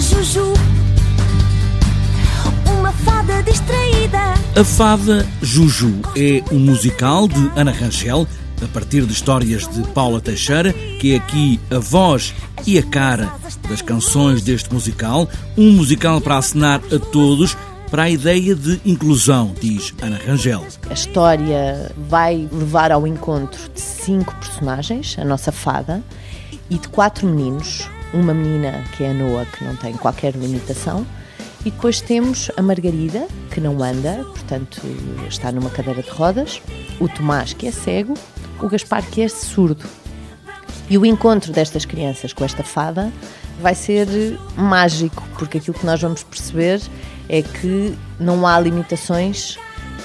Juju, uma fada distraída. A Fada Juju é um musical de Ana Rangel, a partir de histórias de Paula Teixeira, que é aqui a voz e a cara das canções deste musical. Um musical para assinar a todos para a ideia de inclusão, diz Ana Rangel. A história vai levar ao encontro de cinco personagens, a nossa fada, e de quatro meninos. Uma menina, que é a Noa, que não tem qualquer limitação, e depois temos a Margarida, que não anda, portanto está numa cadeira de rodas, o Tomás, que é cego, o Gaspar, que é surdo. E o encontro destas crianças com esta fada vai ser mágico, porque aquilo que nós vamos perceber é que não há limitações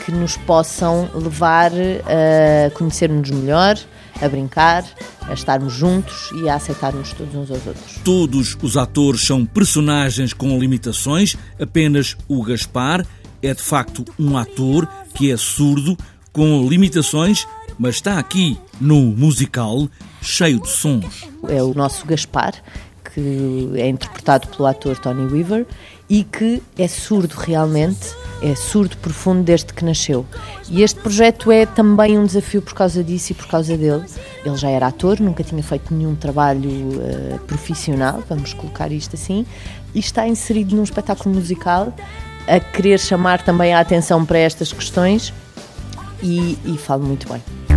que nos possam levar a conhecermos melhor, a brincar, a estarmos juntos e a aceitarmos todos uns aos outros. Todos os atores são personagens com limitações, apenas o Gaspar é de facto um ator que é surdo, com limitações, mas está aqui no musical cheio de sons. É o nosso Gaspar, que é interpretado pelo ator Tony Weaver e que é surdo realmente, é surdo profundo desde que nasceu. E este projeto é também um desafio por causa disso e por causa dele. Ele já era ator, nunca tinha feito nenhum trabalho uh, profissional, vamos colocar isto assim, e está inserido num espetáculo musical a querer chamar também a atenção para estas questões e, e falo muito bem.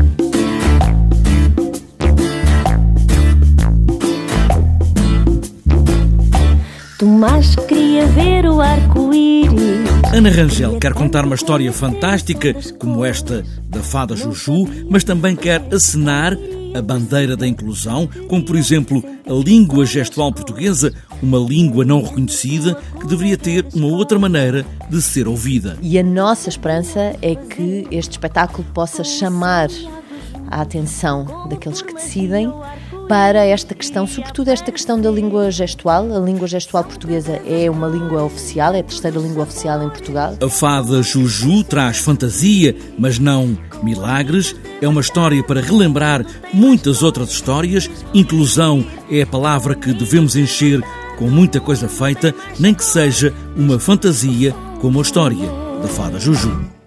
Tomás queria ver o arco-íris. Ana Rangel quer contar uma história fantástica como esta da fada Juju, mas também quer acenar a bandeira da inclusão, como por exemplo a língua gestual portuguesa, uma língua não reconhecida que deveria ter uma outra maneira de ser ouvida. E a nossa esperança é que este espetáculo possa chamar a atenção daqueles que decidem para esta questão, sobretudo esta questão da língua gestual. A língua gestual portuguesa é uma língua oficial, é a terceira língua oficial em Portugal. A fada Juju traz fantasia, mas não milagres. É uma história para relembrar muitas outras histórias. Inclusão é a palavra que devemos encher com muita coisa feita, nem que seja uma fantasia como a história da fada Juju.